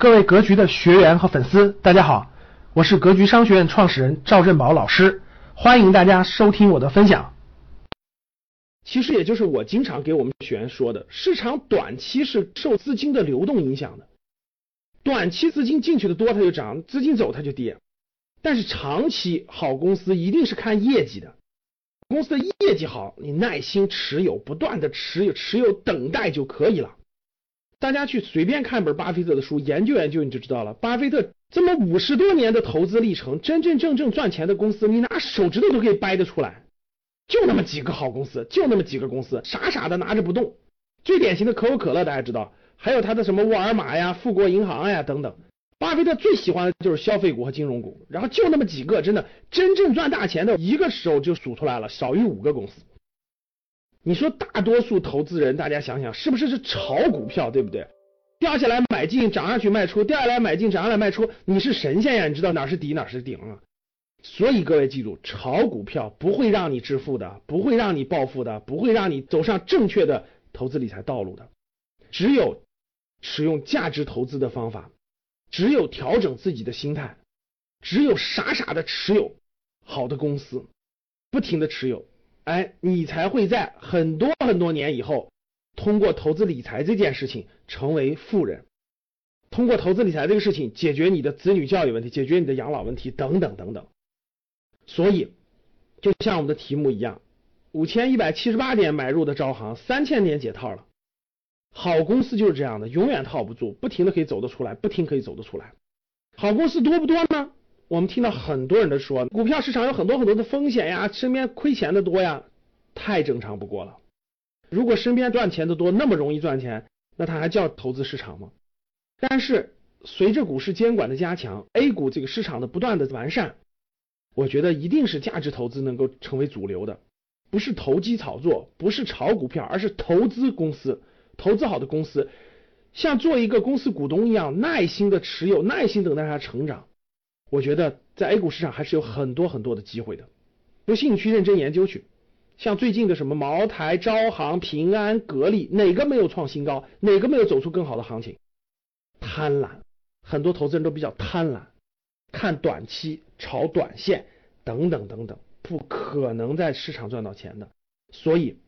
各位格局的学员和粉丝，大家好，我是格局商学院创始人赵振宝老师，欢迎大家收听我的分享。其实也就是我经常给我们学员说的，市场短期是受资金的流动影响的，短期资金进去的多它就涨，资金走它就跌。但是长期好公司一定是看业绩的，公司的业绩好，你耐心持有，不断的持有，持有等待就可以了。大家去随便看本巴菲特的书，研究研究你就知道了。巴菲特这么五十多年的投资历程，真真正正赚钱的公司，你拿手指头都可以掰得出来，就那么几个好公司，就那么几个公司，傻傻的拿着不动。最典型的可口可乐，大家知道，还有他的什么沃尔玛呀、富国银行呀等等。巴菲特最喜欢的就是消费股和金融股，然后就那么几个，真的真正赚大钱的，一个手就数出来了，少于五个公司。你说大多数投资人，大家想想是不是是炒股票，对不对？掉下来买进，涨上去卖出，掉下来买进，涨上来卖出，你是神仙呀？你知道哪是底哪是顶啊？所以各位记住，炒股票不会让你致富的，不会让你暴富的，不会让你走上正确的投资理财道路的。只有使用价值投资的方法，只有调整自己的心态，只有傻傻的持有好的公司，不停的持有。哎，你才会在很多很多年以后，通过投资理财这件事情成为富人，通过投资理财这个事情解决你的子女教育问题，解决你的养老问题等等等等。所以，就像我们的题目一样，五千一百七十八点买入的招行，三千点解套了。好公司就是这样的，永远套不住，不停的可以走得出来，不停可以走得出来。好公司多不多呢？我们听到很多人都说，股票市场有很多很多的风险呀，身边亏钱的多呀，太正常不过了。如果身边赚钱的多，那么容易赚钱，那它还叫投资市场吗？但是随着股市监管的加强，A 股这个市场的不断的完善，我觉得一定是价值投资能够成为主流的，不是投机炒作，不是炒股票，而是投资公司，投资好的公司，像做一个公司股东一样，耐心的持有，耐心等待它成长。我觉得在 A 股市场还是有很多很多的机会的，有兴趣认真研究去。像最近的什么茅台、招行、平安、格力，哪个没有创新高？哪个没有走出更好的行情？贪婪，很多投资人都比较贪婪，看短期、炒短线等等等等，不可能在市场赚到钱的。所以，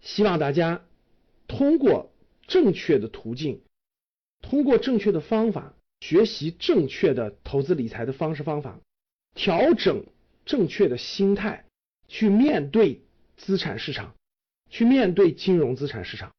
希望大家通过正确的途径，通过正确的方法。学习正确的投资理财的方式方法，调整正确的心态，去面对资产市场，去面对金融资产市场，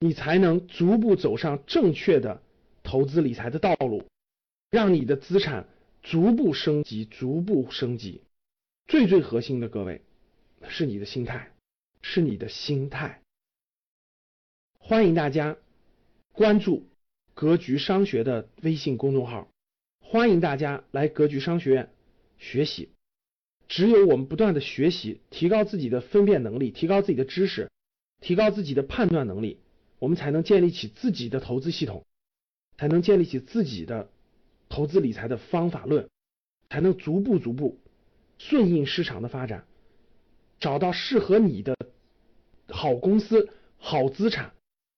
你才能逐步走上正确的投资理财的道路，让你的资产逐步升级，逐步升级。最最核心的，各位是你的心态，是你的心态。欢迎大家关注。格局商学的微信公众号，欢迎大家来格局商学院学习。只有我们不断的学习，提高自己的分辨能力，提高自己的知识，提高自己的判断能力，我们才能建立起自己的投资系统，才能建立起自己的投资理财的方法论，才能逐步逐步顺应市场的发展，找到适合你的好公司、好资产。